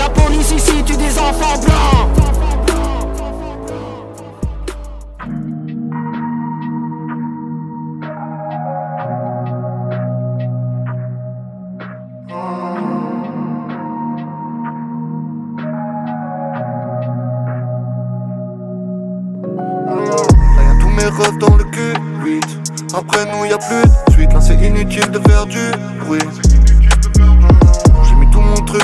La police ici tue des enfants blancs. Là y'a tous mes rêves dans le cul, 8 Après nous y a plus de suite, là c'est inutile de faire du bruit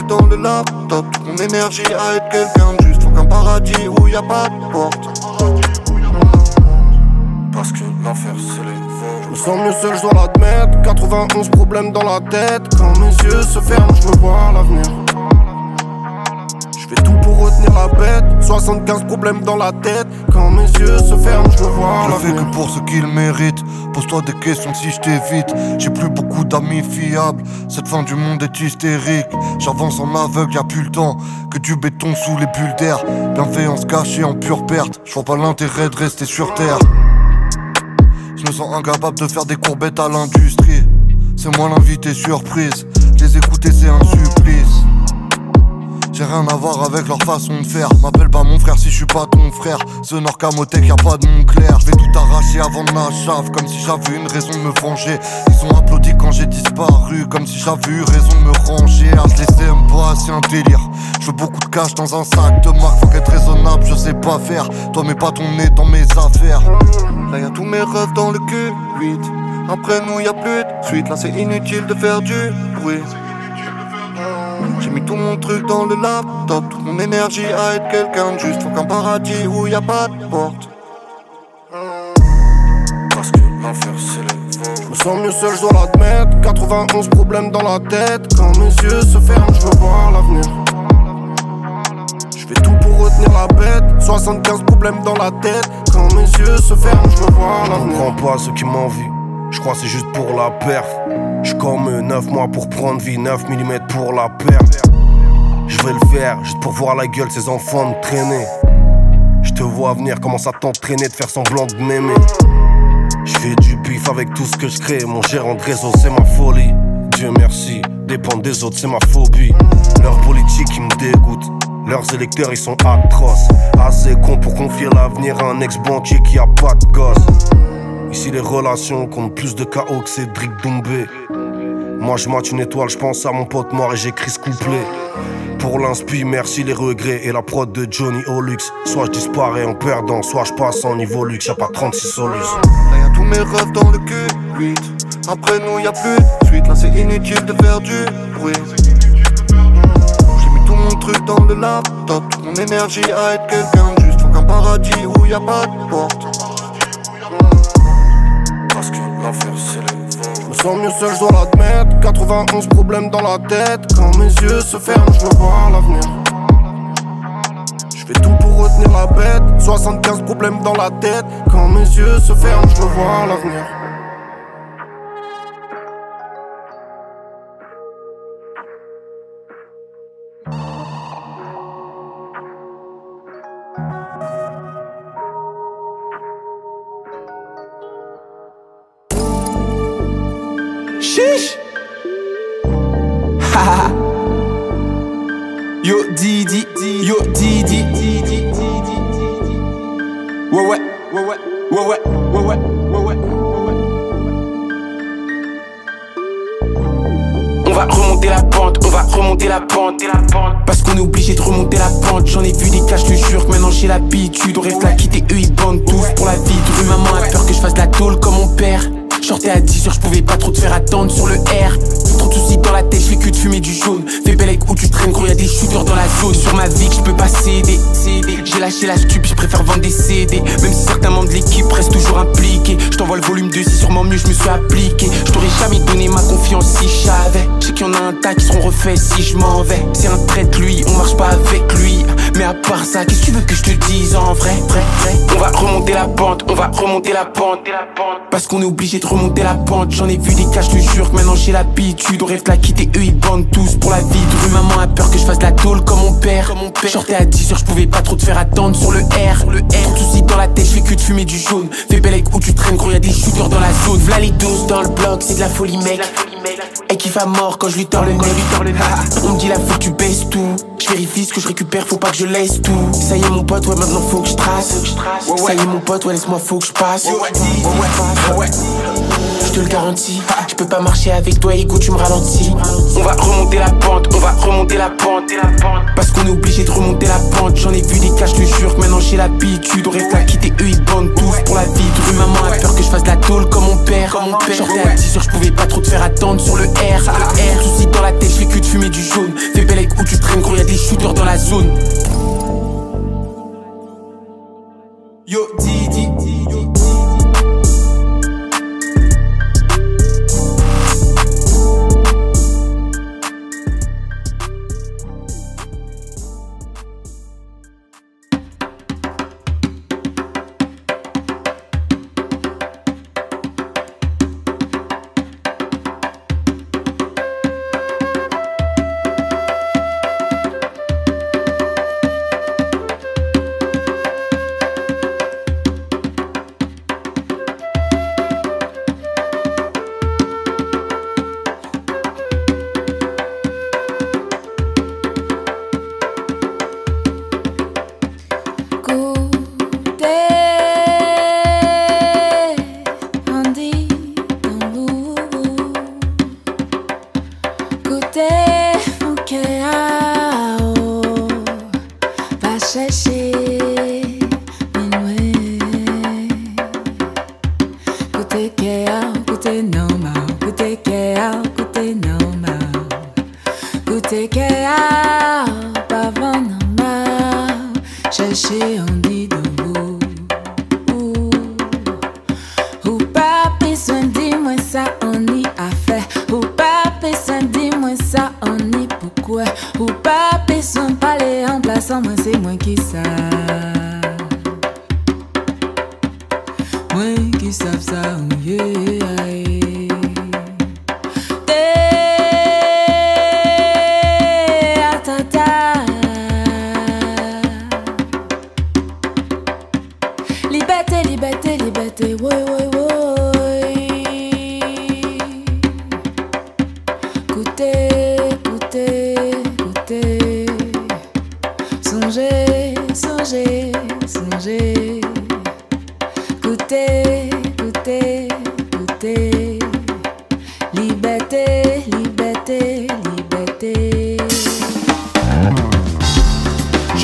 dans le laptop, mon énergie à être quelqu'un juste. Faut qu'un paradis où y a pas de porte. Parce que l'enfer c'est les Je me sens mieux seul, je dois l'admettre. 91 problèmes dans la tête. Quand mes yeux se ferment, je veux voir l'avenir Je fais tout pour retenir la bête 75 problèmes dans la tête Quand mes yeux se ferment, je voir Je fais que pour ceux qui le méritent. Pose-toi des questions si je t'évite. J'ai plus beaucoup d'amis fiables. Cette fin du monde est hystérique. J'avance en aveugle, y'a plus le temps. Que du béton sous les bulles d'air. Bienveillance cachée en pure perte. Je vois pas l'intérêt de rester sur terre. Je me sens incapable de faire des courbettes à l'industrie. C'est moi l'invité surprise. Les écouter, c'est un supplice. J'ai rien à voir avec leur façon de faire. M'appelle pas mon frère si je suis pas ton frère. Ce Nord Camotech, y'a pas de nom clair. Je tout arracher avant de chave, comme si j'avais une raison de me venger. Ils ont applaudi quand j'ai disparu, comme si j'avais eu raison de me ranger. À se laisser me pas, c'est un délire. Je veux beaucoup de cash dans un sac de marque, faut qu'être raisonnable, je sais pas faire. Toi, mets pas ton nez dans mes affaires. Là, y'a tous mes rêves dans le cul, 8. Après nous, y a plus de suite. Là, c'est inutile de faire du bruit. Mis tout mon truc dans le laptop, toute mon énergie à être quelqu'un de juste. Faut qu'un paradis où y a pas de porte. Parce que l'enfer c'est les Je me sens mieux seul, je dois l'admettre 91 problèmes dans la tête Quand mes yeux se ferment, je veux voir l'avenir Je fais tout pour retenir la bête 75 problèmes dans la tête Quand mes yeux se ferment, je veux voir Je l'avenir comprends pas ceux qui m'envient. Je crois que c'est juste pour la perf. Je comme eux, 9 mois pour prendre vie, 9 mm pour la perte. Je vais le faire juste pour voir la gueule ces enfants me traîner. Je te vois venir, commence à t'entraîner, de faire semblant de m'aimer? Je fais du bif avec tout ce que je crée. Mon gérant de réseau, c'est ma folie. Dieu merci, dépendre des autres, c'est ma phobie. Leur politique, ils me dégoûtent. Leurs électeurs, ils sont atroces. Assez cons pour confier l'avenir à un ex-banquier qui a pas de gosse. Ici, les relations comptent plus de chaos que Cédric Doumbé. Moi, je mate une étoile, je pense à mon pote mort et j'écris ce couplet. Pour l'inspi, merci les regrets et la prod de Johnny Olux. Soit je disparais en perdant, soit je passe en niveau luxe, y'a pas 36 solus. Là y'a tous mes rêves dans le cul, 8 Après nous y a plus de suite, là c'est inutile de faire du bruit. J'ai mis tout mon truc dans le laptop, toute mon énergie à être quelqu'un juste. Faut qu'un paradis où y a pas de porte Me sens mieux seul, je dois l'admettre 91 problèmes dans la tête. Quand mes yeux se ferment, je veux voir l'avenir. Je fais tout pour retenir la bête. 75 problèmes dans la tête. Quand mes yeux se ferment, je veux voir l'avenir On va remonter la pente, on va remonter la pente, la pente. Parce qu'on est obligé de remonter la pente. J'en ai vu des cas, je te jure que maintenant j'ai l'habitude. On reste là quitter, eux ils bandent tous pour la vie rue. Maman a peur que je fasse la tôle comme mon père. Sortais à 10h, je pouvais pas trop te faire attendre sur le R. Trop de soucis dans la tête, je que de fumer du jaune. Fais belle où tu traînes quand y a des shooters dans la zone. Sur ma vie je peux pas céder. J'ai lâché la stup, je préfère vendre des CD. Même si certains membres de l'équipe restent toujours impliqués. Je t'envoie le volume 2, c'est sûrement mieux, je me suis appliqué. Je t'aurais jamais donné ma confiance si j'avais. Je sais qu'il y en a un tas qui seront refaits si je m'en vais. C'est un traître, lui, on marche pas avec lui. Mais à part ça, qu'est-ce que tu veux que je te dise en vrai, vrai, vrai? On va remonter la pente, on va remonter la pente. Parce qu'on est obligé de remonter la pente. J'en ai vu des cas, je te jure que maintenant j'ai l'habitude. On rêve de la quitter, eux ils bandent tous pour la vie. De maman a peur que je fasse la tôle comme mon père. Comme mon père. À 10h, je pouvais pas trop te faire attendre sur le R. Le R. Trop de soucis dans la tête, je fais que de fumer du jaune. Fais belle où tu traînes, gros, y'a des shooters dans la zone. V'là les doses dans le bloc, c'est de la folie, mec. Et qui à mort quand je lui tords le nez. On me dit là faut tu baisses tout. Je vérifie ce que je récupère, faut pas que je laisse tout. Ça y est mon pote, ouais maintenant faut que je trace. Ça y est mon pote, ouais laisse-moi faut que je passe. Je te le garantis, je peux pas marcher avec toi, écoute tu me ralentis. On va remonter la pente, on va remonter la pente. Parce qu'on est obligé de remonter la pente. J'en ai vu des cas, je te jure que maintenant j'ai l'habitude. On reste à quitter, eux ils bandent tous pour la vie. Toute maman a peur que je fasse la tôle comme mon père. Comme mon père. Sortais à 10 je pouvais pas trop te faire attendre sur le R. Le R, soucis dans la tête, je fais que de fumer du jaune. Fais belle où tu traînes, gros, y'a des shooters dans la zone. Yo, Didi.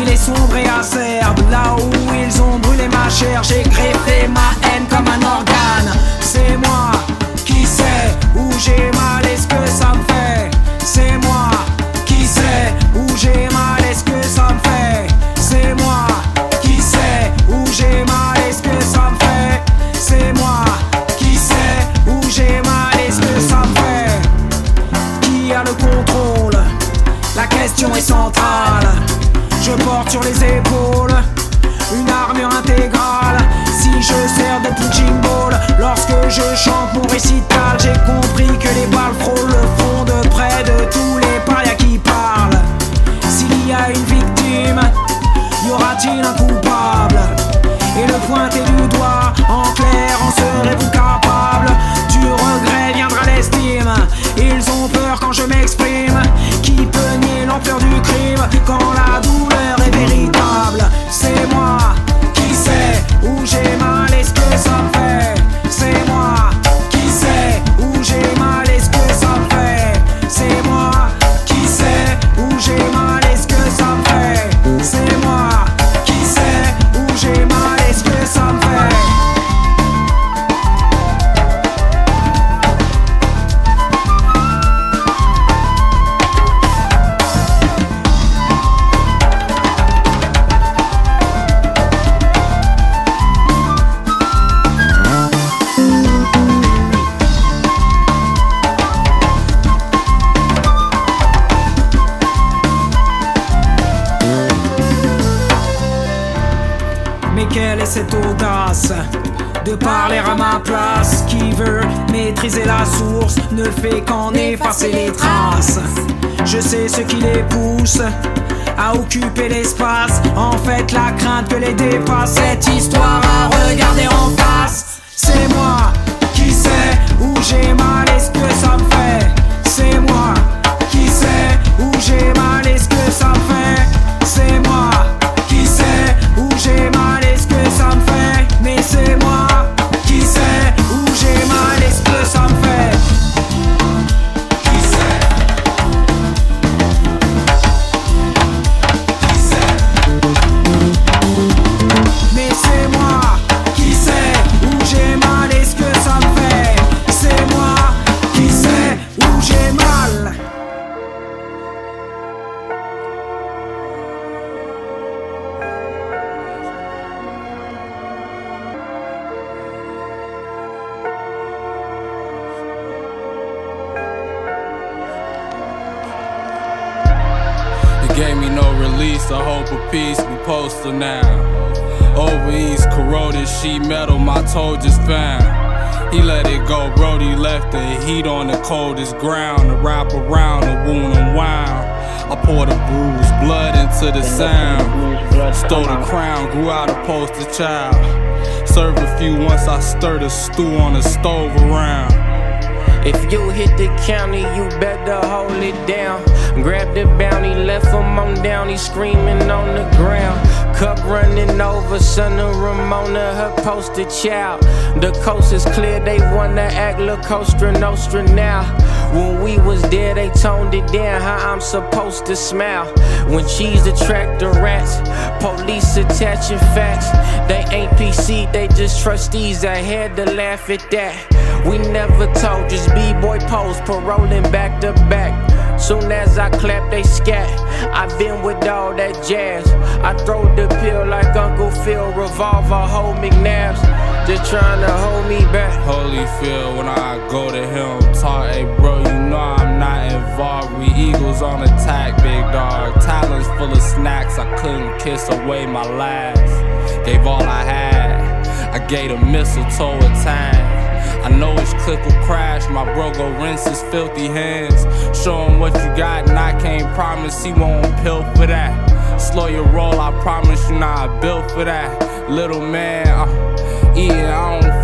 Il est sombre et acerbe, là où ils ont brûlé ma chair, j'ai greffé ma haine comme un organe. C'est moi qui sais où j'ai mal et ce que ça me fait. C'est moi qui sais où j'ai mal et ce que ça me fait. C'est moi qui sais où j'ai mal et ce que ça me fait. C'est moi qui sais où j'ai mal et ce que ça me fait. Qui a le contrôle? La question est centrale. Je porte sur les épaules une armure intégrale. Si je sers de punching ball, lorsque je chante mon récital, j'ai compris que les balles frôlent le fond de près de tous les parias qui parlent. S'il y a une victime, y aura-t-il un coupable? Et le pointer du doigt, en clair, en serez-vous capable? Ils ont peur quand je m'exprime. Qui peut nier l'ampleur du crime quand la douleur est véritable? C'est moi qui sais où j'ai mal et ce que ça fait. Dépasse, cette histoire à gave me no release, a hope of peace, we poster now. Over east, corroded sheet metal, my toe just found. He let it go, Brody left the heat on the coldest ground. To wrap around the wound unwound. I poured a bruise, blood into the sound. Stole the crown, grew out a poster child. Served a few once I stirred a stew on the stove around. If you hit the county, you better hold it down. Grab the bounty, left him on down, he screaming on the ground. Cup running over, son of Ramona, her poster child. The coast is clear, they wanna act La Costa Nostra now. When we was there, they toned it down, how I'm supposed to smile. When cheese attract the rats, police attaching facts. They ain't PC, they just trustees. I had to laugh at that. We never told, just B-boy pose, paroling back to back. Soon as I clap, they scat. i been with all that jazz. I throw the pill like Uncle Phil, revolver, hold McNabs. Just trying to hold me back. Holy Holyfield when I go to him. Talk, hey bro, you know I'm not involved. We eagles on attack, big dog. Talons full of snacks, I couldn't kiss away my last. Gave all I had, I gave a mistletoe a time. I know his clip will crash, my bro go rinse his filthy hands. Show him what you got, and I can't promise he won't pill for that. Slow your roll, I promise you not built for that. Little man, uh, eating on fast,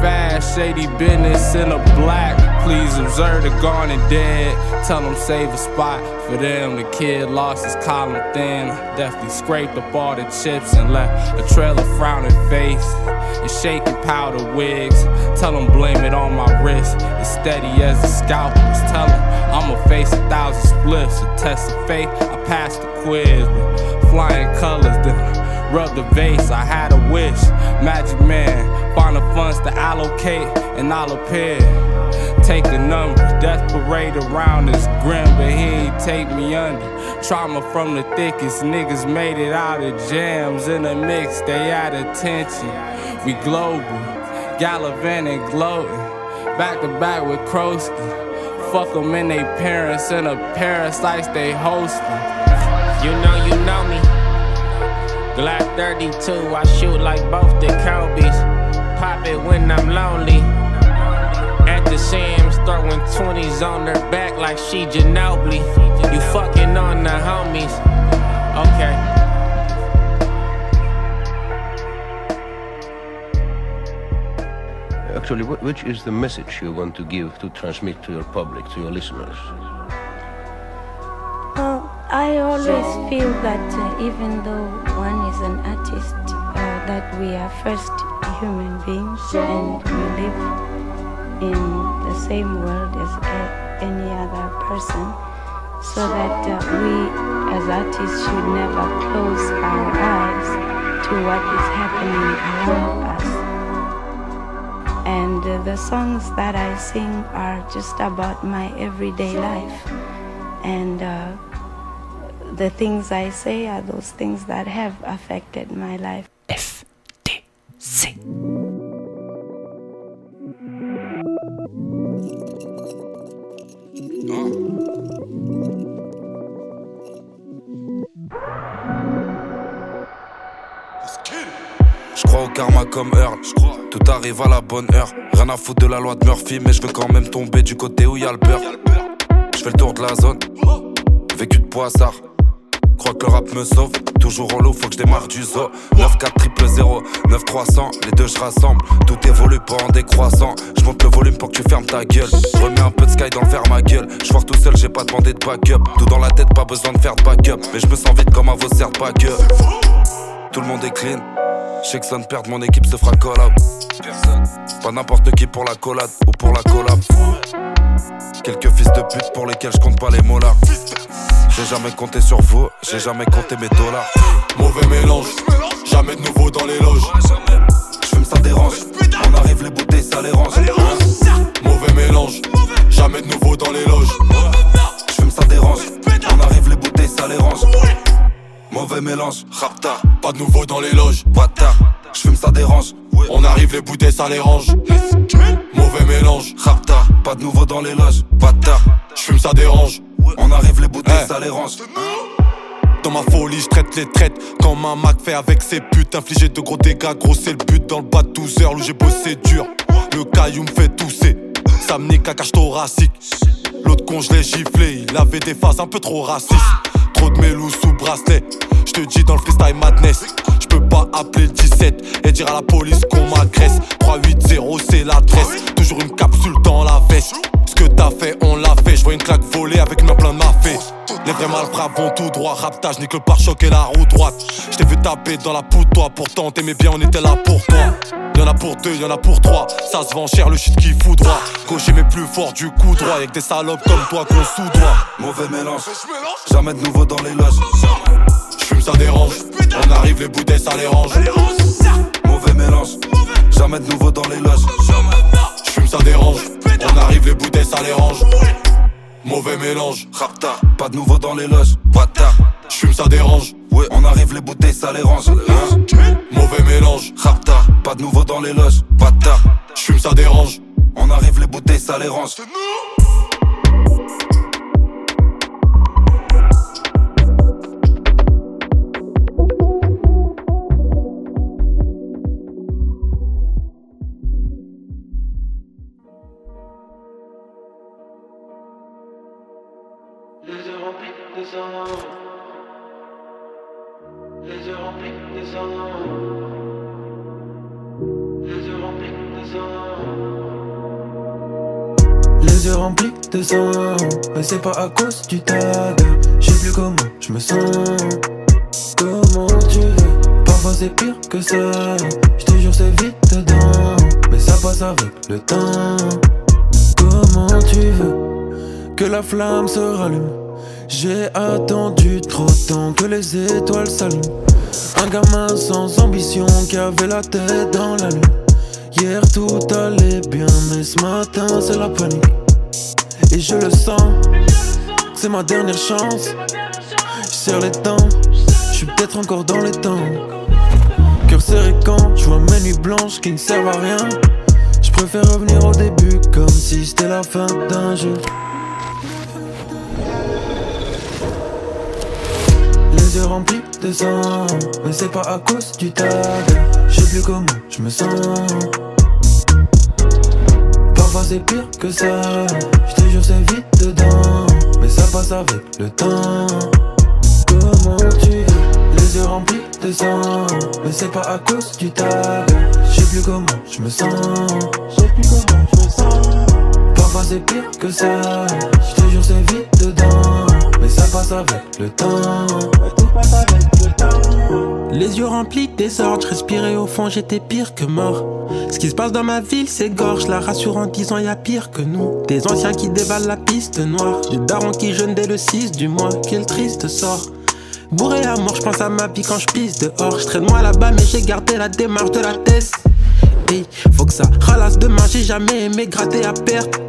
shady business in a black. Please observe the gone and dead. Tell them save a spot for them. The kid lost his column thin. Definitely scraped up all the chips and left a trail of frowning face and shaking powder wigs. Tell them blame it on my wrist. It's steady as the scalpels. Tell them I'ma face a thousand splits. A test of faith, I passed the quiz with flying colors. Then rub the vase, I had a wish. Magic man, find the funds to allocate, and I'll appear. Take the number, death parade around is grim, but he ain't take me under. Trauma from the thickest, niggas made it out of jams. In the mix, they at attention. We global, gallivanting, gloating. Back to back with Krosky. Fuck them and they parents and the parasites they hosting. You know, you know me. Glock 32, I shoot like both the Kobe's. Pop it when I'm lonely. At the Sam's, throwing 20s on her back like she Ginobili. You fucking on the homies. Okay. Actually, which is the message you want to give, to transmit to your public, to your listeners? I always feel that uh, even though one is an artist, uh, that we are first human beings and we live in the same world as any other person. So that uh, we as artists should never close our eyes to what is happening around us. And uh, the songs that I sing are just about my everyday life. And uh, the things I say are those things that have affected my life. C. Je crois au karma comme Earl. Tout arrive à la bonne heure. Rien à foutre de la loi de Murphy, mais je veux quand même tomber du côté où y a le beurre. Je fais le tour de la zone. Vécu de poissard. Crois que le rap me sauve. Toujours en l'eau, faut que je démarre du zoo. 9 4 triple 0, 9 300. Les deux je rassemble. Tout évolue pas en décroissant. Je monte le volume pour que tu fermes ta gueule. Remets un peu de sky dans le verre ma gueule. Je tout seul, j'ai pas demandé de backup. Tout dans la tête, pas besoin de faire de backup. Mais je me sens vite comme un vaussaire de backup. Tout le monde est clean. Je sais que ça ne perd, mon équipe se fera collab. Pas n'importe qui pour la collade ou pour la collab. Quelques fils de pute pour lesquels je compte pas les molars. J'ai jamais compté sur vous, j'ai jamais compté mes dollars. Mauvais mélange, jamais de nouveau dans les loges. J'fume ça dérange, on arrive les bouteilles ça les range. Mauvais mélange, jamais de nouveau dans les loges. J'fume ça dérange, on arrive les bouteilles ça les range. Mauvais mélange, rapta, pas de nouveau dans les loges. Bâtard, j'fume ça dérange. On arrive les bouteilles ça les range. Mauvais mélange, rapta, pas de nouveau dans les loges. Bâtard, j'fume ça dérange. On arrive les bouteilles, ça les range. Dans ma folie, je traite les traites comme un Mac fait avec ses putes. Infliger de gros dégâts, gros c'est le but. Dans le bas de 12 heures où j'ai bossé dur. Le caillou me fait tousser, ça me nique à cage thoracique. L'autre con, je l'ai giflé, il avait des phases un peu trop racistes. Trop de mélou sous bracelet, je te dis dans le freestyle madness. Je peux pas appeler le 17 et dire à la police qu'on m'agresse. 380 c'est l'adresse, toujours une capsule dans la veste. Ce que t'as fait, on l'a fait. Je vois une claque volée avec une main plein de mafé. Les vrais malfrats vont tout droit. Raptage, nique le pare-choc et la roue droite. Je t'ai vu taper dans la poudre, toi. Pourtant, t'aimais bien, on était là pour toi. Y'en a pour deux, y'en a pour trois. Ça se vend cher, le shit qui fout droit. Gaucher mais plus fort du coup droit. Avec des salopes comme toi qu'on sous-doit. Mauvais mélange, jamais de nouveau dans les loges. J'fume, ça dérange. On arrive, les bouteilles, ça les range. Mauvais mélange, jamais de nouveau dans les loges. J'fume, ça dérange. On arrive, les bouteilles, ça les range. Mauvais mélange, rapta, pas de nouveau dans les loges. Bâtard, j'fume, ça dérange. Ouais, on arrive, les bouteilles, ça les range. Mauvais mélange, rapta, pas de nouveau dans les loges. Bâtard, j'fume, ça dérange. On arrive, les bouteilles, ça les range. Les yeux remplis de sang. Les yeux remplis de sang. Les yeux remplis de sang. Mais c'est pas à cause du tag. Je sais plus comment je me sens. Comment tu veux? Parfois c'est pire que ça. Je te jure, c'est vite dedans. Mais ça passe avec le temps. Comment tu veux que la flamme se rallume? J'ai attendu trop de temps que les étoiles s'allument. Un gamin sans ambition qui avait la tête dans la lune. Hier tout allait bien, mais ce matin c'est la panique. Et je le sens, c'est ma dernière chance. Je serre les dents, je suis peut-être encore dans les temps. Cœur serré quand je vois mes nuits blanches qui ne servent à rien. Je préfère revenir au début comme si c'était la fin d'un jeu. Remplis de sang, mais c'est pas à cause du tag. Je sais plus comment je me sens. Parfois c'est pire que ça. Je te jure c'est vite dedans, mais ça passe avec le temps. Comment tu veux? Les yeux remplis de sang, mais c'est pas à cause du tag. Je sais plus comment je me sens. Je sais plus comment je me sens. Parfois c'est pire que ça. Mais ça passe avec le temps. Les yeux remplis désordre, respirer au fond, j'étais pire que mort. Ce qui se passe dans ma ville, c'est gorge, la rassure en disant y a pire que nous. Des anciens qui dévalent la piste noire, des darons qui jeûnent dès le 6 du mois, quel triste sort. Bourré à mort, je pense à ma vie quand je pisse dehors. Je traîne moi là-bas, mais j'ai gardé la démarche de la thèse. Hey, faut que ça ralasse demain, j'ai jamais aimé gratter à perte.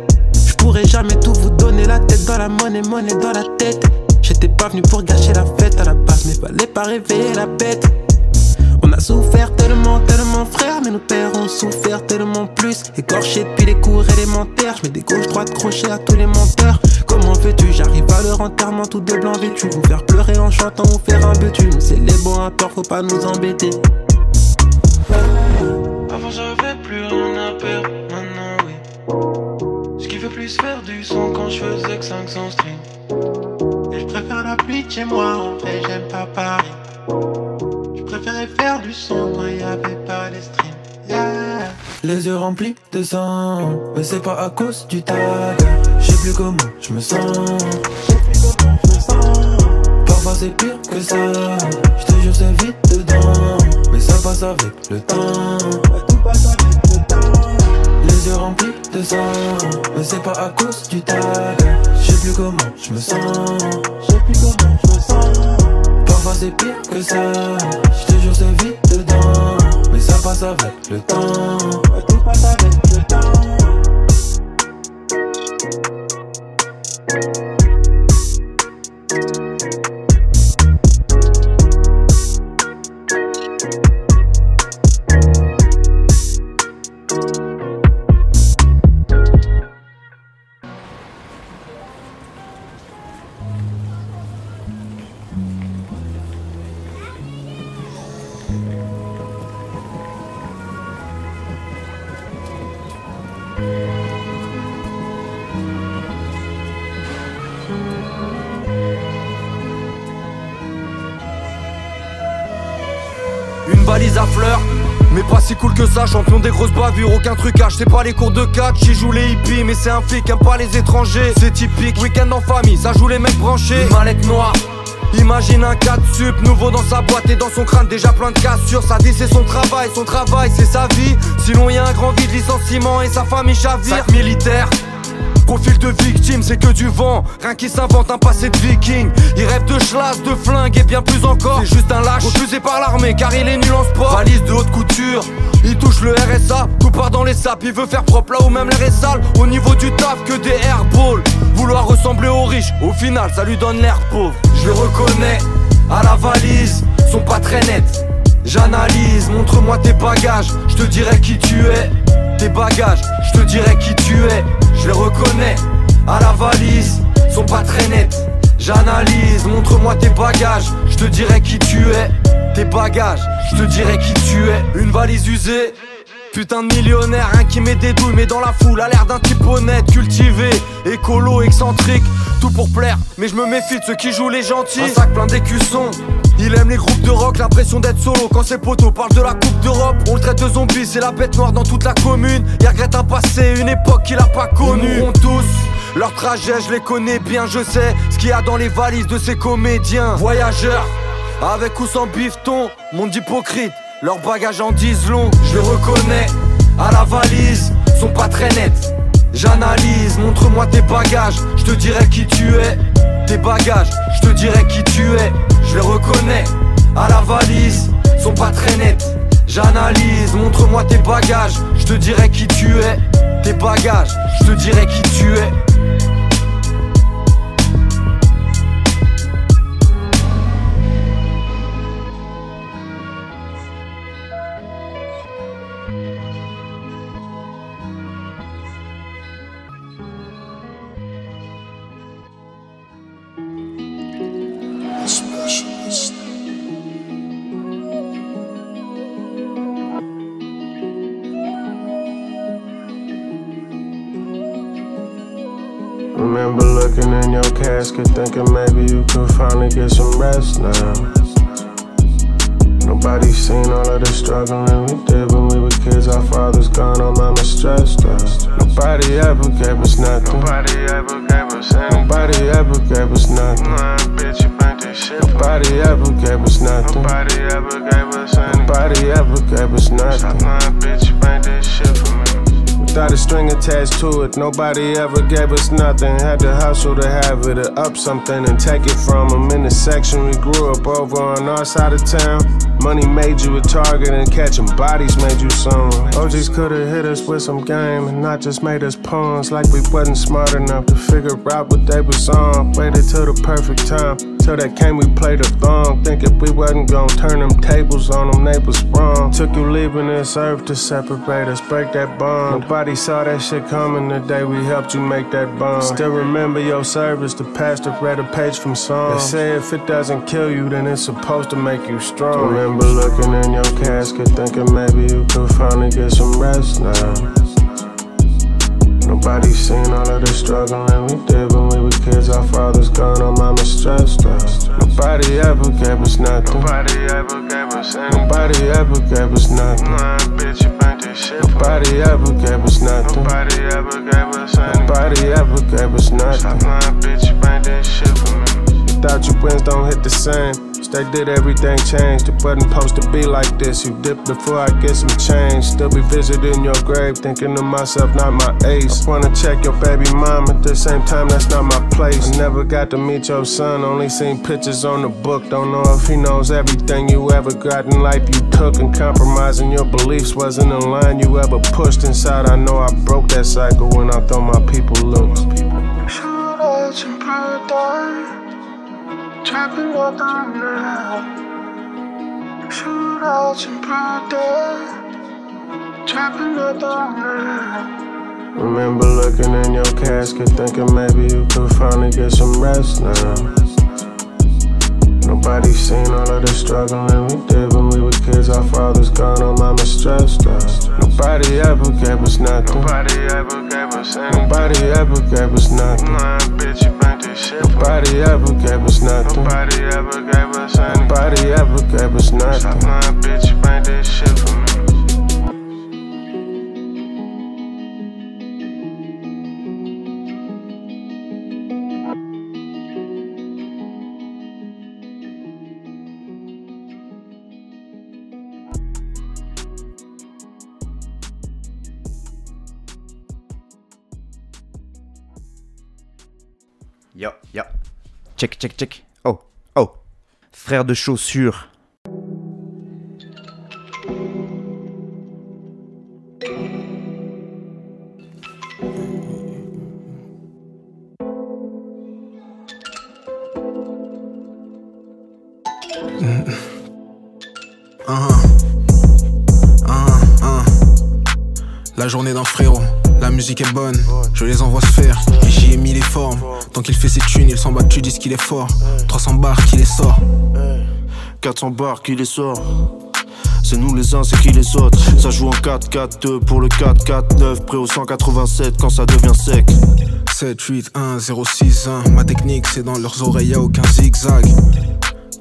Je jamais tout vous donner la tête dans la monnaie, monnaie dans la tête. J'étais pas venu pour gâcher la fête à la base, mais fallait pas réveiller la bête. On a souffert tellement, tellement frère, mais nos pères ont souffert tellement plus. Écorché depuis les cours élémentaires, je mets des gauches droites crochets à tous les menteurs. Comment veux-tu, j'arrive à leur enterrement tout de blanc vêtu, vous faire pleurer en chantant ou faire un butu. Nous c'est les bons faut pas nous embêter. Avant j'avais plus rien à perdre, maintenant oui. Ce qui fait plus faire du son quand je faisais que 500 streams. Je préfère la pluie de chez moi, en fait j'aime pas Paris. Je préférais faire du son quand il avait pas les streams. Yeah. Les yeux remplis de sang, mais c'est pas à cause du tag. Je sais plus comment je me sens. Parfois c'est pire que ça, je te jure c'est vite dedans, mais ça passe avec le temps. Les yeux remplis de sang, mais c'est pas à cause du tag. Je sais plus comment je me sens. Je sais plus comment je me sens. Parfois c'est pire que ça, je te jure c'est dedans, mais ça passe avec le temps. Tout passe avec le temps. Une valise à fleurs, mais pas si cool que ça, champion des grosses bavures, aucun trucage, c'est pas les cours de catch, j'y joue les hippies, mais c'est un flic, aime pas les étrangers, c'est typique, week-end en famille, ça joue les mecs branchés, Une mallette noire. Imagine un 4 sup, nouveau dans sa boîte et dans son crâne, déjà plein de cassures. Ça dit c'est son travail, son travail c'est sa vie. Sinon y a un grand vide, licenciement et sa famille chavire. Sac militaire, Profil de victime, c'est que du vent. Rien qui s'invente un passé de viking. Il rêve de schlass, de flingue et bien plus encore. C'est juste un lâche, refusé par l'armée car il est nul en sport. Valise de haute couture, il touche le RSA. Tout part dans les sapes, il veut faire propre là où même l'air est sale. Au niveau du taf, que des airballs. Vouloir ressembler aux riches, au final ça lui donne l'air pauvre. Je reconnais, à la valise, sont pas très nets. J'analyse, montre-moi tes bagages, je te dirai qui tu es. Tes bagages, je te dirai qui tu es. Je les reconnais, à la valise, sont pas très nets. J'analyse, montre-moi tes bagages, je te dirai qui tu es. Tes bagages, je te dirai qui tu es. Une valise usée. Putain de millionnaire, un qui met des douilles, mais dans la foule, a l'air d'un type honnête, cultivé, écolo, excentrique, tout pour plaire. Mais je me méfie de ceux qui jouent les gentils. Un sac plein d'écussons. Il aime les groupes de rock, l'impression d'être solo quand ses potos parlent de la Coupe d'Europe. On le traite de zombie, c'est la bête noire dans toute la commune. Il regrette un passé, une époque qu'il a pas connue. Ils mourront tous. Leur trajet, je les connais bien, je sais ce qu'il y a dans les valises de ces comédiens. Voyageurs, avec ou sans bifton, monde hypocrite. Leurs bagages en disent long, je les reconnais. À la valise, sont pas très nets. J'analyse, montre-moi tes bagages, je te dirai qui tu es. Tes bagages, je te dirai qui tu es. Je les reconnais. À la valise, sont pas très nets. J'analyse, montre-moi tes bagages, je te dirai qui tu es. Tes bagages, je te dirai qui tu es. Your casket, thinking maybe you could finally get some rest now. Nobody seen all of the struggling we did when we were kids. Our father's gone, our mama's stressed out. Nobody ever gave us nothing. Nobody ever gave us anything. Nobody ever gave us nothing. Nah, bitch, you bring this shit. Nobody ever gave us nothing. Nobody ever gave us anything. Nobody ever gave us nothing. Nah, bitch, you bring this shit for me. Without a string attached to it, nobody ever gave us nothing. Had to hustle to have it, or up something and take it from them. In the section we grew up over on our side of town. Money made you a target, and catching bodies made you someone. OGs could've hit us with some game, and not just made us pawns. Like we wasn't smart enough to figure out what they was on. Waited till the perfect time. Till that came, we played a thong. Think if we wasn't gonna turn them tables on them, they was wrong. Took you leaving this earth to separate us, break that bond. Nobody saw that shit coming the day we helped you make that bond. Still remember your service, the pastor read a page from Psalm. They say if it doesn't kill you, then it's supposed to make you strong. Remember looking in your casket, thinking maybe you could finally get some rest now. Nobody seen all of the struggling we did when we were kids. Our father's gone, our mama stressed us. Nobody ever gave us nothing. Nobody ever gave us anything. Nobody ever gave us nothing. Nah, bitch, you burnt this shit. Nobody ever gave us nothing. Nobody ever gave us anything. Nobody ever gave us nothing. Stop lying, bitch, you this shit for me. You thought your wins don't hit the same. They did everything changed. It wasn't supposed to be like this. You dip before I get some change. Still be visiting your grave, thinking to myself, not my ace. I wanna check your baby mom at the same time, that's not my place. I never got to meet your son, only seen pictures on the book. Don't know if he knows everything you ever got in life you took. And compromising your beliefs wasn't a line you ever pushed inside. I know I broke that cycle when I thought my people looked. Shootouts in paradise. Trapping up the night. Shootouts in paradise. Trapping up the night. Remember looking in your casket, thinking maybe you could finally get some rest now. Nobody seen all of the struggling we did when we were kids. Our fathers gone, our mama stressed us. Nobody ever gave us nothing. Nobody ever gave us anything. Nobody ever gave us nothing. Nah, bitch, Nobody ever gave us nothing. Nobody ever gave us anything. Nobody ever gave us nothing. Stop lying, bitch, you burnt this shit for me. Check, check, check. Oh, oh. Frère de chaussures. La journée d'un frérot, musique est bonne, je les envoie se faire, et j'y ai mis les formes. Tant qu'il fait ses thunes, il s'en bat, tu dis qu'il est fort. 300 bars qu'il les sort. 400 bars qui les sort. C'est nous les uns, c'est qui les autres. Ça joue en 4-4-2 pour le 4-4-9, prêt au 187 quand ça devient sec. 7, 8, 1, 0, 6, 1. Ma technique, c'est dans leurs oreilles, y'a aucun zigzag.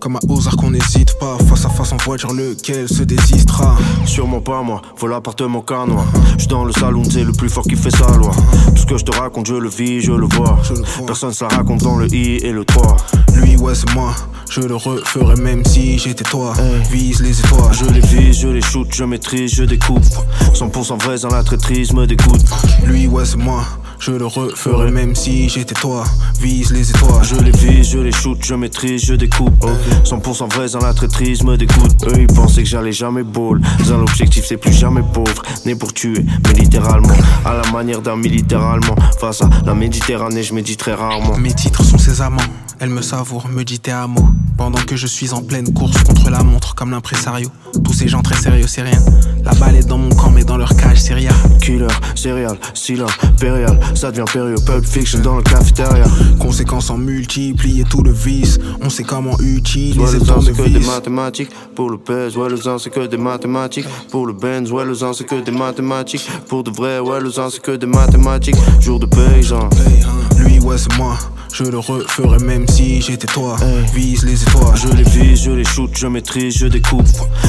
Comme à Ozark, on n'hésite pas. Face à face en voiture, lequel se désistera Sûrement pas moi, faut l'appartement canois. J'suis dans le salon, c'est le plus fort qui fait sa loi. Tout ce que je te raconte, je le vis, je le vois. Personne ça raconte dans le I et le 3. Lui, ouais, c'est moi. Je le referais même si j'étais toi. Vise les étoiles. Je les vise, je les shoot, je maîtrise, je découpe. 100% vrai dans la traîtrise, me dégoûte. Lui, ouais, c'est moi. Je le referais même si j'étais toi. Vise les étoiles. Je les vise, je les shoot, je maîtrise, je découpe. 100% vrai dans la traîtrise, me dégoûte. Eux ils pensaient que j'allais jamais ball. Dans l'objectif, c'est plus jamais pauvre. Né pour tuer, mais littéralement. À la manière d'un militaire allemand. Face à la Méditerranée, je médite très rarement. Mes titres sont ses amants. Elle me savoure, me dit tes hameaux. Pendant que je suis en pleine course contre la montre comme l'impresario. Tous ces gens très sérieux, c'est rien. La balle est dans mon camp, mais dans leur cage, c'est rien. Killer, céréales, silent, périal. Ça devient période, pulp fiction dans le cafétéria. Conséquences en multiplier tout le vice. On sait comment utiliser Ouais, le temps c'est que des mathématiques. Pour le pèse, ouais, le temps c'est que des mathématiques. Pour le Benz, ouais, le temps c'est que des mathématiques. Pour de vrai, ouais, le temps c'est que des mathématiques. Jour de paysan. Lui, ouais, c'est moi. Je le referais même si j'étais toi. Vise les étoiles. Je les vise, je les shoot, je maîtrise, je découpe.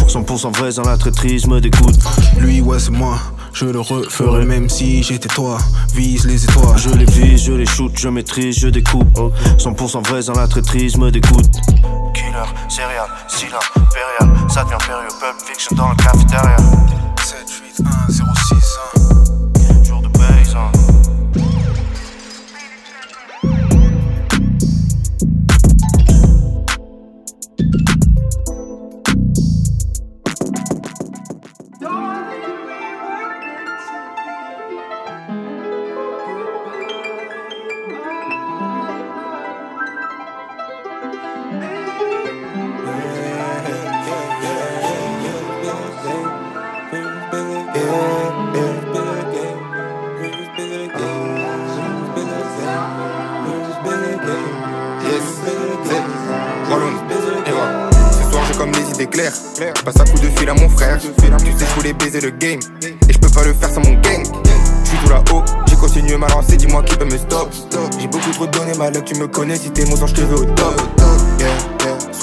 100% vrai dans la traîtrise, me dégoûte. Lui, ouais, c'est moi. Je le referais même si j'étais toi. Vise les étoiles. Je les vise, je les shoot, je maîtrise, je découpe. 100% vrai dans la traîtrise, me dégoûte. Killer, céréales, silent, périal. Ça devient période, pulp fiction dans le cafétéria. 7, 8, 1, 0, 6, 1. Jour de paysan. Ce idées claires Je passe un coup de fil à mon frère Tu sais je voulais baiser le game Et je peux pas le faire sans mon gang Je suis tout là-haut. J'ai continué ma lancée, dis-moi qui peut me stop. J'ai beaucoup trop donné, ma tu me connais. Si t'es mon sang, je te veux au top. Yeah,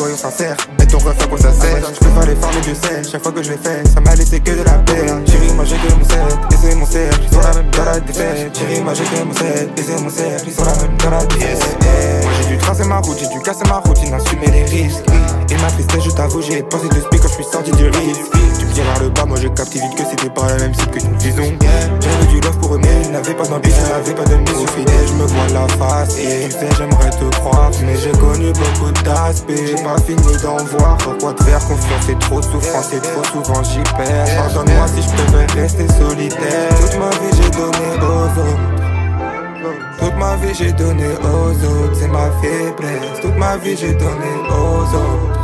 soyons sincères. Et ton ref, à quoi ça sert Je peux pas les mais Dieu sait. Chaque fois que je l'ai fait, ça m'a laissé que de la peine. Chérie, moi j'ai que mon set, et c'est mon cercle. Ils sont la même dans la défaite. Chérie, moi j'ai que mon set, et c'est mon cercle. Ils sont la même dans la défaite. Moi j'ai dû tracer ma route, j'ai dû casser ma routine, assumer les risques. Et ma tristesse, je t'avoue, j'ai pensé de speak quand je suis sorti du risque. Vers le bas, moi j'ai capté vite que c'était pas la même cible que nous visons. J'avais du love pour eux, mais ils n'avaient pas d'ambition, n'avaient pas de mise au fidèle. Je me vois la face, et tu sais, j'aimerais te croire, mais j'ai connu beaucoup d'aspects. J'ai pas fini d'en voir. Pourquoi te faire confiance, c'est trop de souffrance, et trop souvent j'y perds. Pardonne-moi si je préfère rester solitaire. Toute ma vie j'ai donné aux autres. Toute ma vie j'ai donné aux autres, c'est ma faiblesse. Toute ma vie j'ai donné aux autres.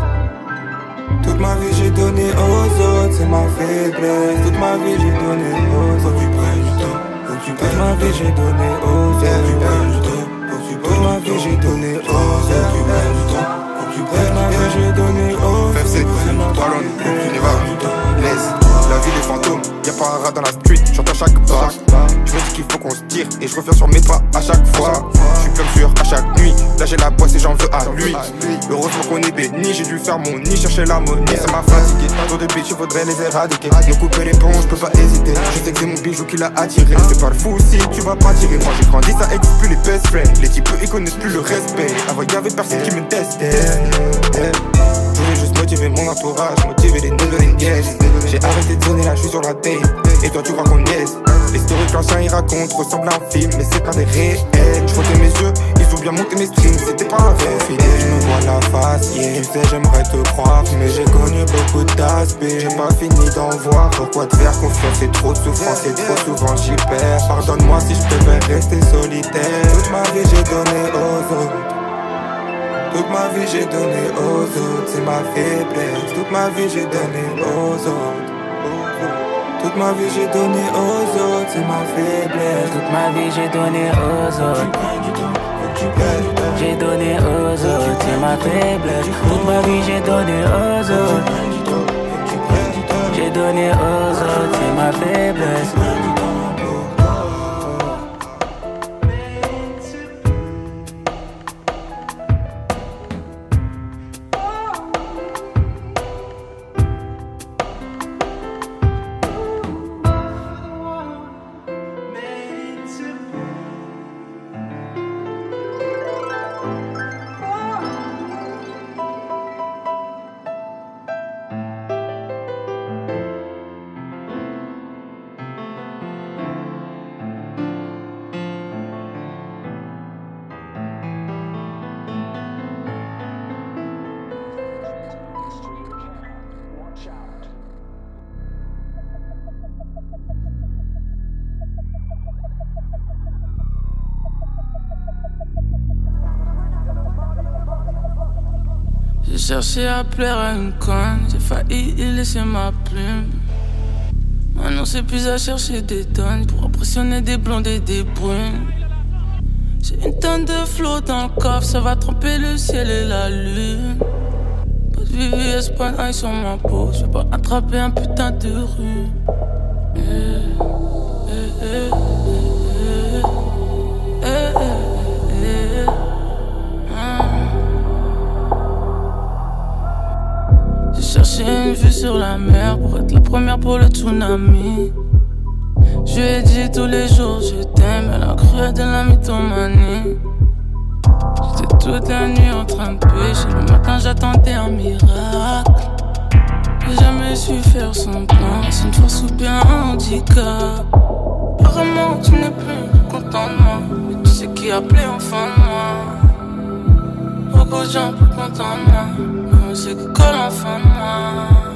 Toute ma vie j'ai donné aux autres, c'est ma faiblesse. Toute ma vie j'ai donné aux autres. Faut que tu prennes du temps, que tu Toute ma vie j'ai donné aux autres. Faut que tu prennes du temps, que tu Toute ma vie j'ai donné aux autres. Faut que tu prennes du temps, que tu Toute ma vie j'ai donné aux autres. Laisse, la vie des fantômes, y'a pas un rat dans la street, j'entends chaque pas. Je me dis qu'il faut qu'on se tire et je reviens sur mes pas à chaque fois. Je suis comme sûr à chaque nuit, là j'ai la poisse et j'en veux à lui. Heureusement qu'on est béni, j'ai dû faire mon nid, chercher l'harmonie, ça m'a fatigué. Tant de bitches, faudrait les éradiquer. Nous couper les ponts, je peux pas hésiter. Je sais que c'est mon bijou qui l'a attiré. C'est pas le fou si tu vas pas tirer. Moi j'ai grandi, ça existe plus les best friends. Les types ils connaissent plus le respect. Avant y'avait personne qui me testait. Motiver mon entourage, motiver les niggas les yes. J'ai arrêté de donner je suis sur la tape. Et toi tu crois qu'on yes. Les stories que l'ancien il raconte ressemblent à un film, mais c'est pas des réels. Je mes yeux, ils ont bien monté mes streams, c'était pas un rêve. Je me vois la face, yeah. Tu sais, j'aimerais te croire, mais j'ai connu beaucoup d'aspects. J'ai pas fini d'en voir. Pourquoi te faire confiance, c'est trop de souffrance, et trop souvent j'y perds. Pardonne-moi si je préfère rester solitaire. Toute ma vie j'ai donné aux autres. Toute ma vie j'ai donné aux autres, c'est ma faiblesse. Toute ma vie j'ai donné aux autres. Toute ma vie j'ai donné aux autres, c'est ma faiblesse. Toute ma vie j'ai donné aux autres. J'ai donné aux autres, c'est ma faiblesse. Toute ma vie j'ai donné aux autres. J'ai donné aux autres, c'est ma faiblesse. Cherché à plaire à une conne, j'ai failli y laisser ma plume. Maintenant c'est plus à chercher des tonnes pour impressionner des blondes et des brunes. J'ai une tonne de flots dans le coffre, ça va tromper le ciel et la lune. Pas de VVS, pas sur ma peau, je vais pas attraper un putain de rue. J'ai une vue sur la mer pour être la première pour le tsunami. Je lui ai dit tous les jours je t'aime, elle a cru de la mythomanie. J'étais toute la nuit en train de pêcher, le matin j'attendais un miracle. J'ai jamais su faire son plan, c'est une force ou bien un handicap. Apparemment tu n'es plus content de moi, mais tu sais qui a appelé enfin de moi. Beaucoup de gens plus contents de moi, que colle enfin de moi.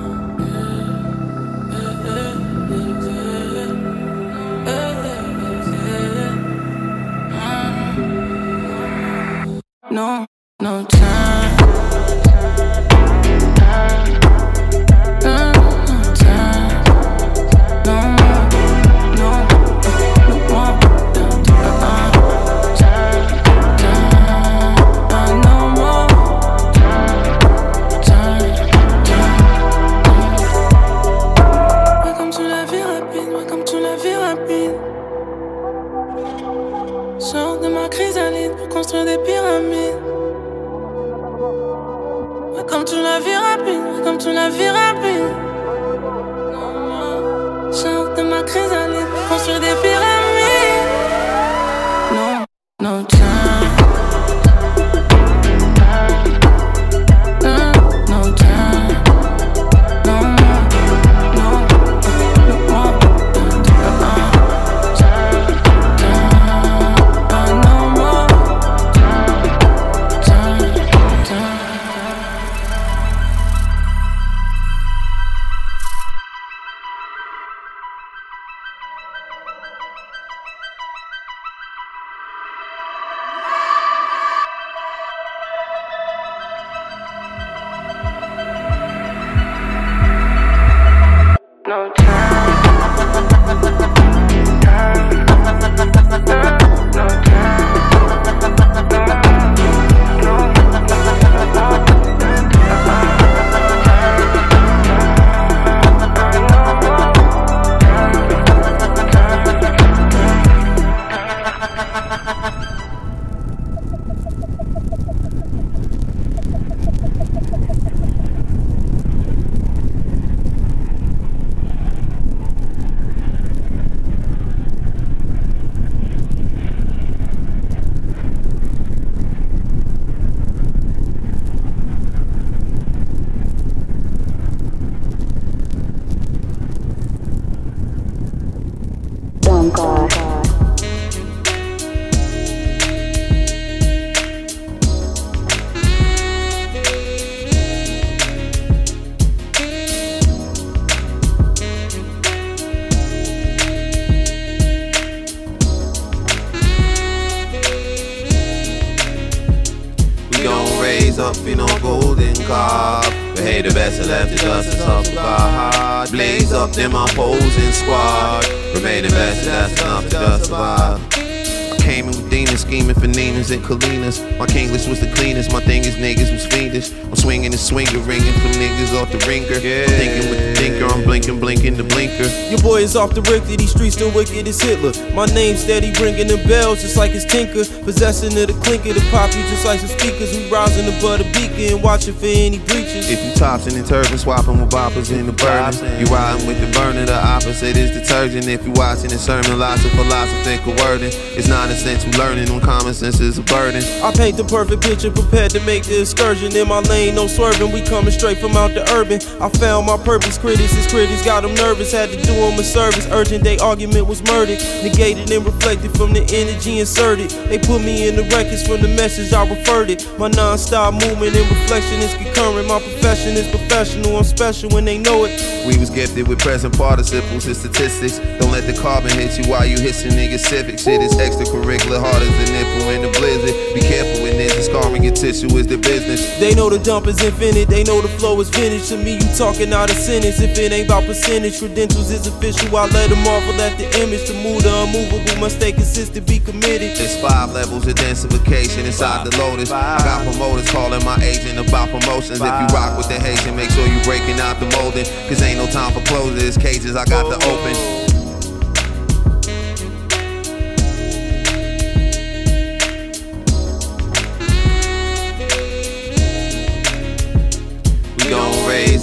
And Kalinas. My kingless was the cleanest, my thing is niggas was fiendish. I'm swinging and swinger, ringing from niggas off the ringer. I'm thinking with the thinker, I'm blinking, blinking the blinker. Your boy is off the Richter, these streets still wicked as Hitler. My name steady ringing the bells just like it's Tinker. Possessing of the clinker the pop you just like some speakers. We rising above the beacon and watching for any breaches. If you topping and turban, swapping with boppers in the burner. You riding with the burner, the opposite is detergent. If you watching the sermon, lots of philosophical wording. It's nonsense you learning when common sense is a burden. I paint the perfect picture, prepared to make the excursion. In my lane, no swerving, we coming straight from out the urban. I found my purpose, critics, his critics got them nervous. Had to do them a service, urgent, they argument was murdered. Negated and reflected from the energy inserted. They put me in the records from the message I referred it. My non-stop movement and reflection is concurrent. My profession is professional, I'm special when they know it. We was gifted with present participles and statistics. Don't let the carbon hit you while you hissing niggas civic. Shit is extracurricular, hard as the nipple in the blizzard. Be careful when this is scarring your tissue is the business. They know the dump is infinite, they know the flow is finished. To me, you talking out of sentence. If it ain't about percentage, credentials is official. I let them marvel at the image. To move the unmovable, must stay consistent, be committed. There's five levels of densification inside the Lotus. I got promoters calling my agent about promotions. If you rock with the Haitian, make sure you breaking out the molding. Cause ain't no time for closing. There's cages I got to open.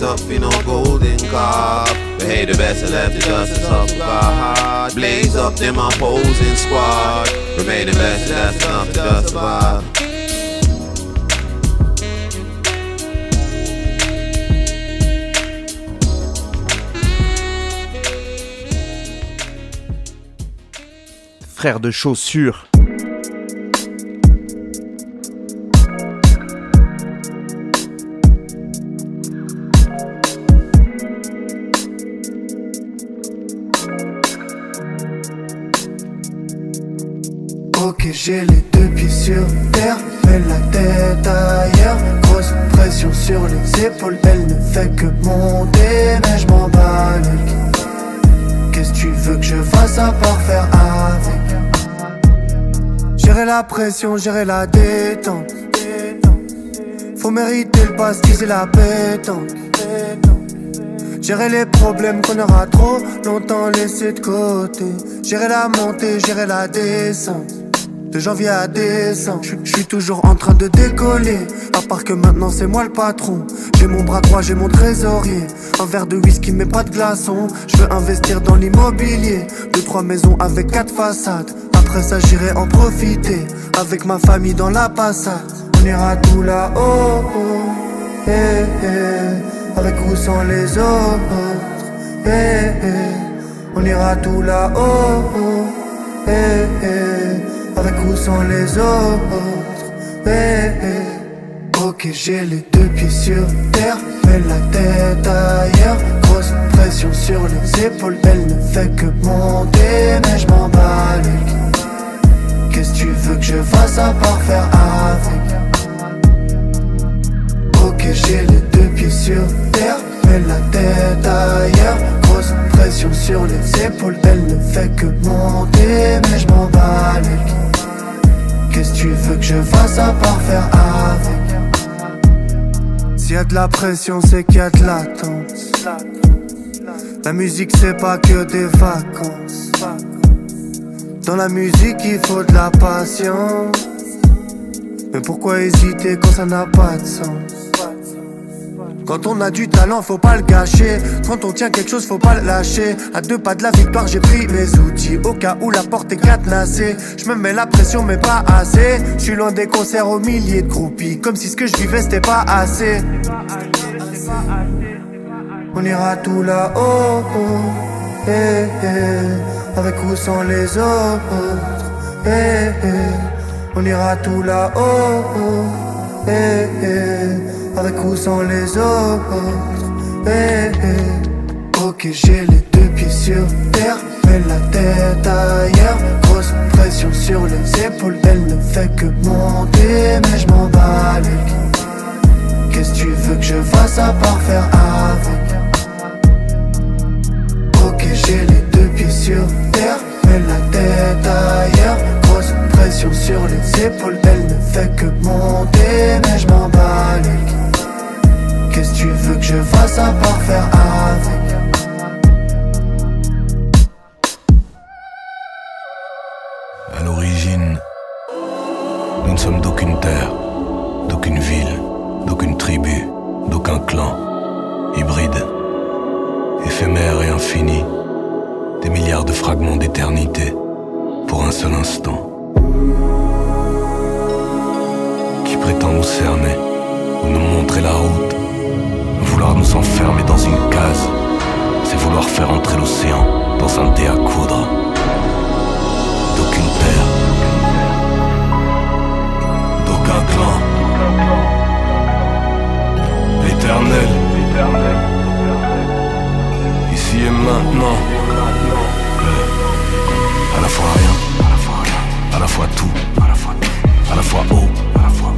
Up in a golden car. But hey, the best left God. Blaze up them opposing squad. And. Frère de chaussures. Gérer la détente. Faut mériter le pastis et la pétanque. Gérer les problèmes qu'on aura trop longtemps laissés de côté. Gérer la montée, gérer la descente. De janvier à décembre, je suis toujours en train de décoller. À part que maintenant c'est moi le patron. J'ai mon bras droit, j'ai mon trésorier. Un verre de whisky, mais pas de glaçon. Je veux investir dans l'immobilier. Deux, trois maisons avec quatre façades. Après ça, j'irai en profiter. Avec ma famille dans la passade. On ira tout là-haut. Eh, eh. Avec ou sans les autres. Eh, eh. On ira tout là-haut. Eh, eh. Avec ou sans les autres. Ok, j'ai les deux pieds sur terre, mais la tête ailleurs. Grosse pression sur les épaules, elle ne fait que monter, mais je m'en bats les. Qu'est-ce que tu veux que je fasse à part faire avec Ok, j'ai les deux pieds sur terre, mais la tête ailleurs. Grosse pression sur les épaules, elle ne fait que monter, mais je m'en bats. Qu'est-ce que tu veux que je fasse à part faire avec S'il y a de la pression, c'est qu'il y a de l'attente. La musique, c'est pas que des vacances. Dans la musique, il faut de la patience. Mais pourquoi hésiter quand ça n'a pas de sens? Quand on a du talent, faut pas le gâcher. Quand on tient quelque chose, faut pas le lâcher. À deux pas de la victoire, j'ai pris mes outils. Au cas où la porte est cadenassée. Je me mets la pression, mais pas assez. Je suis loin des concerts aux milliers de groupies. Comme si ce que je vivais, c'était pas assez. On ira tout là-haut. eh, eh, avec ou sans les autres. eh, eh. On ira tout là-haut. eh, avec ou sans les autres. Ok, j'ai les deux pieds sur terre, mais la tête ailleurs. Grosse pression sur les épaules, elle ne fait que monter, mais je m'en bats. Qu'est-ce que tu veux que je fasse à part faire avec sur terre, mais la tête ailleurs. Grosse pression sur les épaules, elle ne fait que monter, mais je m'en. Qu'est-ce que tu veux que je fasse à part faire avec? À l'origine, nous ne sommes d'aucune terre, d'aucune ville, d'aucune tribu, d'aucun clan, hybride, éphémère et infini, des milliards de fragments d'éternité pour un seul instant, qui prétend nous cerner ou nous montrer la route, vouloir nous enfermer dans une case, c'est vouloir faire entrer l'océan dans un dé à coudre. D'aucune terre, d'aucun clan, l'éternel, maintenant, à la fois rien, à la fois rien, à la fois tout, à la fois tout, à la fois eau, à la fois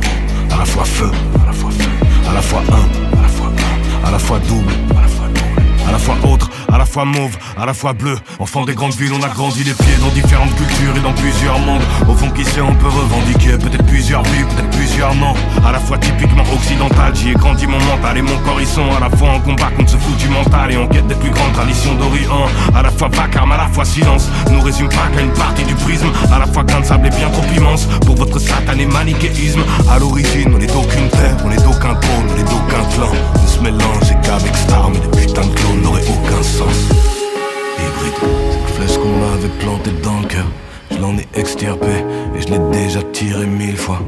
à la fois feu, à la fois feu, à la fois un, à la fois un, à la fois double, à la fois double, à la fois autre, à la fois mauve, à la fois bleu. Enfant des grandes villes, on a grandi les pieds dans différentes cultures et dans plusieurs mondes. Au fond, qui sait, on peut revendiquer peut-être plusieurs vies, peut-être plusieurs noms. À la fois typiquement occidental, j'y ai grandi mon mental et mon corps, ils sont à la fois en combat contre ce foutu mental et en quête des plus grandes traditions d'Orient. À la fois vacarme, à la fois silence. Nous résume pas qu'à une partie du prisme. À la fois grain de sable est bien trop immense pour votre satané manichéisme. À l'origine, on est d'aucune terre, on est d'aucun trône, on est d'aucun clan. On se mélange et qu'avec Star, mais les putains de clones n'auraient aucun sens. Hybride, cette flèche qu'on m'avait plantée dans le cœur. Je l'en ai extirpé et je l'ai déjà tiré mille fois.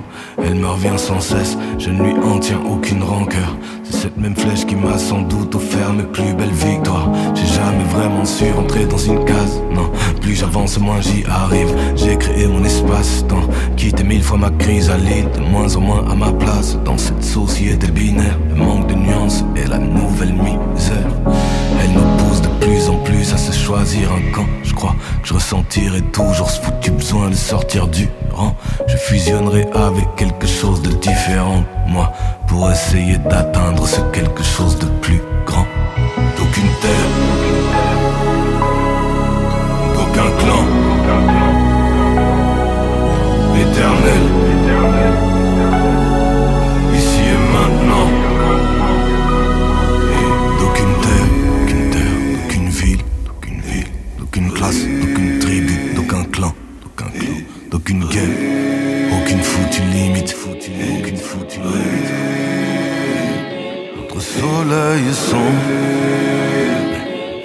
Elle me revient sans cesse, je ne lui en tiens aucune rancœur. C'est cette même flèche qui m'a sans doute offert mes plus belles victoires. J'ai jamais vraiment su rentrer dans une case, non. Plus j'avance, moins j'y arrive. J'ai créé mon espace-temps, quitté mille fois ma chrysalide. De moins en moins à ma place dans cette société binaire. Le manque de nuances et la nouvelle misère. Elle nous pousse de plus en plus à se choisir un camp. Je crois que je ressentirai toujours ce foutu besoin de sortir du rang. Je fusionnerai avec quelque chose de différent, moi, pour essayer d'atteindre ce quelque chose de plus grand. D'aucune terre, d'aucun clan, éternel, d'aucune tribu, d'aucun clan, d'aucun clan, d'aucune gueule, aucune foutue limite, aucune foutue limite. Notre soleil est sombre,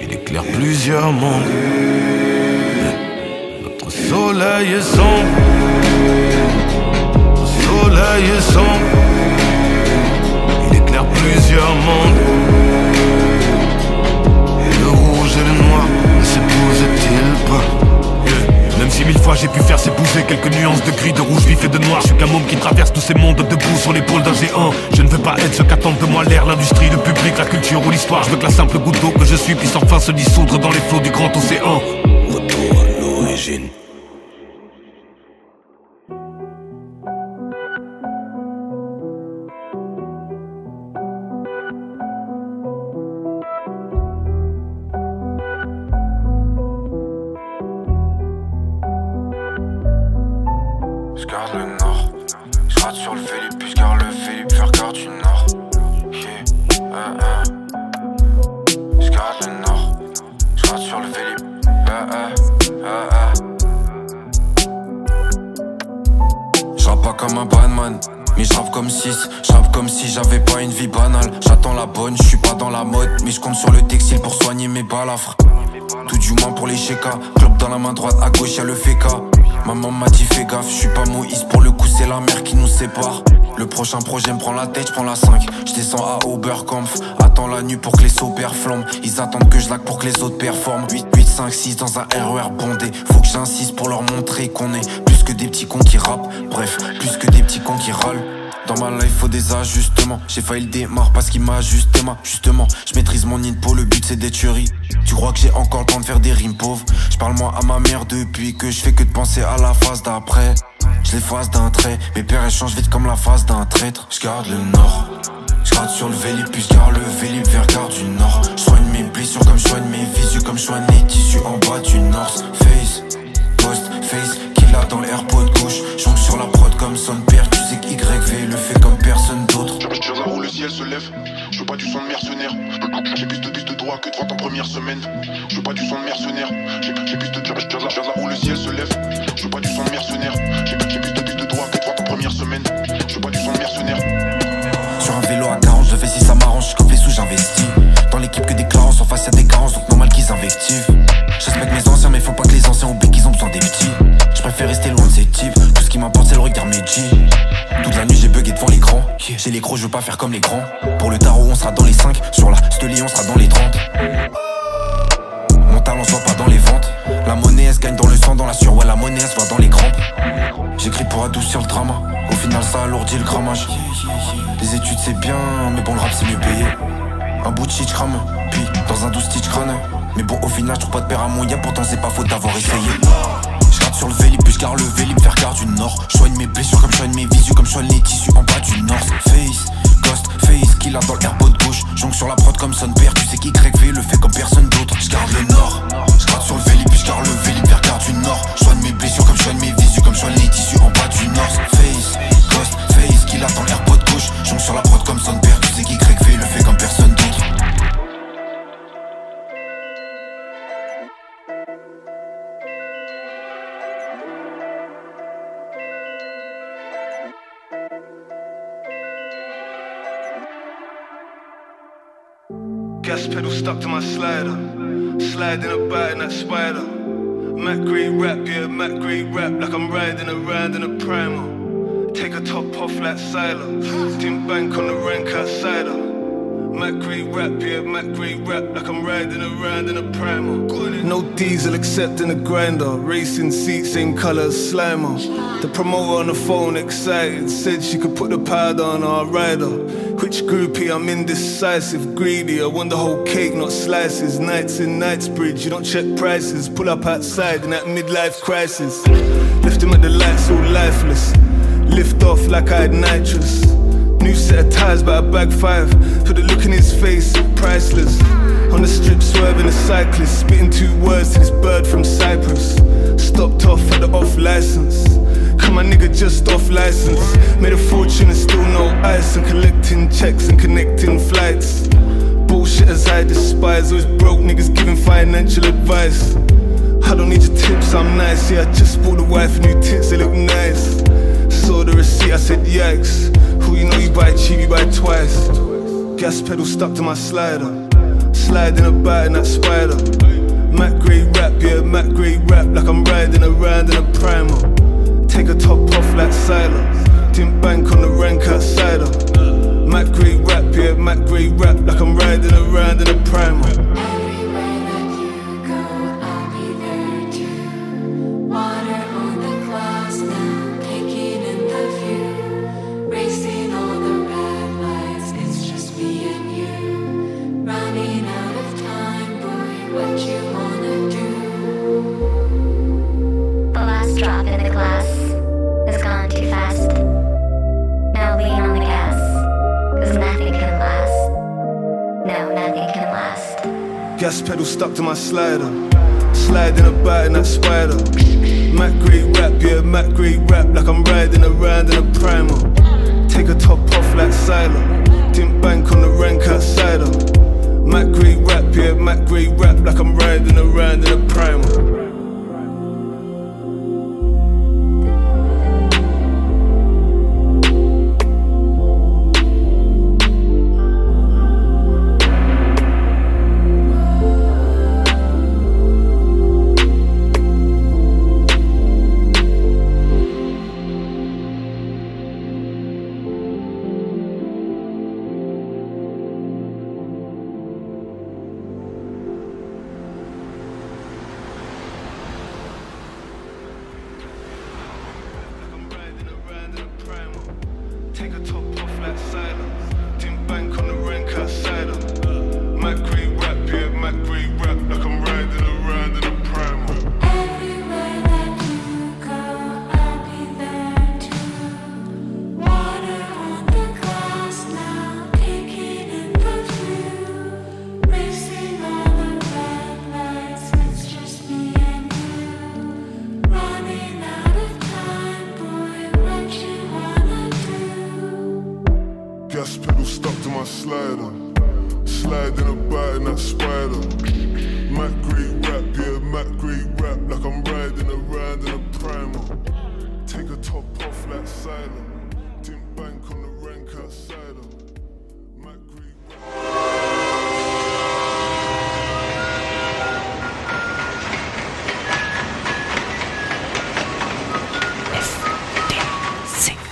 il éclaire plusieurs mondes. Notre soleil est sombre, notre soleil est sombre, il éclaire plusieurs mondes. Et le rouge et le noir pas? Même si mille fois j'ai pu faire s'épouser quelques nuances de gris, de rouge vif et de noir, je suis qu'un môme qui traverse tous ces mondes debout sur l'épaule d'un géant. Je ne veux pas être ce qu'attendent de moi l'air, l'industrie, le public, la culture ou l'histoire. Je veux que la simple goutte d'eau que je suis puisse enfin se dissoudre dans les flots du grand océan. Retour à l'origine. Ils attendent que je laque pour que les autres performent. 8, 8, 5, 6 dans un RER bondé. Faut que j'insiste pour leur montrer qu'on est plus que des petits cons qui rappent. Bref, plus que des petits cons qui râlent. Dans ma life faut des ajustements. J'ai failli le démarre parce qu'il m'a ajusté ma Justement. Je maîtrise mon info le but c'est des tueries Tu crois que j'ai encore le temps de faire des rimes pauvres? Je parle moi à ma mère depuis que je fais que de penser à la phase d'après. Je l'efface d'un trait. Mes pères échangent vite comme la phase d'un traître. Je garde le nord garde sur le je garde le vélib vers garde du nord. Je soigne mes blessures comme je soigne mes visus, comme je soigne mes tissus en bas du North Face, post face, qu'il a dans l'airpod gauche. Jonque sur la prod comme son père, tu sais que YV le fait comme personne d'autre. Je là où le ciel se lève. Je veux pas du son de mercenaire. J'ai plus de bis de droit que de en première semaine. Je veux pas du son de mercenaire. J'ai plus de je là où le ciel se lève. Je veux pas du son de mercenaire. J'ai plus de bis de droit que de vente en première semaine. Je veux pas du son de mercenaire. Je les sous, j'investis. Dans l'équipe que des clarences, en face y'a des carences, donc normal qu'ils invectivent. Je respecte mes anciens, mais faut pas que les anciens oublient qu'ils ont besoin des petits. Je préfère rester loin de ces types, tout ce qui m'importe c'est le regard Meiji. Toute la nuit j'ai bugué devant l'écran, j'ai les gros, je veux pas faire comme les grands. Pour le tarot, on sera dans les 5, sur la Steli, on sera dans les 30. Talent soit pas dans les ventes. La monnaie elle se gagne dans le sang, dans la sueur, ouais la monnaie elle se voit dans les crampes. J'écris pour adoucir le drama, au final ça alourdit le grammage. Les études c'est bien, mais bon le rap c'est mieux payé. Un bout de shit crame, puis dans un douze stitch crâne. Mais bon au final je trouve pas de père à moyen, pourtant c'est pas faute d'avoir essayé. Je sur le vélib, puis je garde le vélib vers garde du nord. Je soigne mes blessures comme je soigne mes visus, comme je soigne les tissus en bas du nord. Face, ghost, face, kill a dans gauche. Jonque sur la prod comme son père, tu sais qui YV le fait comme personne d'autre. Je garde le nord, garde sur le vélib, puis je garde le vélib vers garde du nord. Soigne mes blessures comme soigne mes visus, comme soigne les tissus en bas du nord. Face, ghost, face, kill a dans l'airpod gauche. Jonque sur la prod comme son père, tu sais qui YV le fait comme Gas pedal stuck to my slider. Sliding about in that spider. Mac green rap, yeah, Mac green rap, like I'm riding around in a primer. Take a top off like Silo. Team bank on the rank outsider. Green rap, yeah, green rap, like I'm riding around in a primer. No diesel except in a grinder. Racing seats, same color as Slimer. The promoter on the phone excited, said she could put the powder on our rider. Which groupie? I'm indecisive, greedy. I want the whole cake, not slices. Nights in Knightsbridge, you don't check prices. Pull up outside in that midlife crisis. Lift him at the lights, all lifeless. Lift off like I had nitrous. New set of ties, but I bag five. For the look in his face, priceless. On the strip, swerving a cyclist, spitting two words to this bird from Cyprus. Stopped off at the off license. Come my nigga just off license. Made a fortune and still no ice. And collecting checks and connecting flights. Bullshit as I despise. Always broke niggas giving financial advice. I don't need your tips, I'm nice. Yeah, I just bought the wife new tits, they look nice. Saw the receipt, Yikes. Who you know you buy cheap, you buy twice. Gas pedal stuck to my slider. Sliding about in that spider. Mac Gray rap, yeah, Mac Gray rap, like I'm riding around in a primer. Take a top off like silence. Didn't bank on the rank outside her. Mac grade rap, yeah, Mac Gray rap, like I'm riding around in a primer. My slider.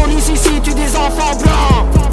Police ici tue des enfants blancs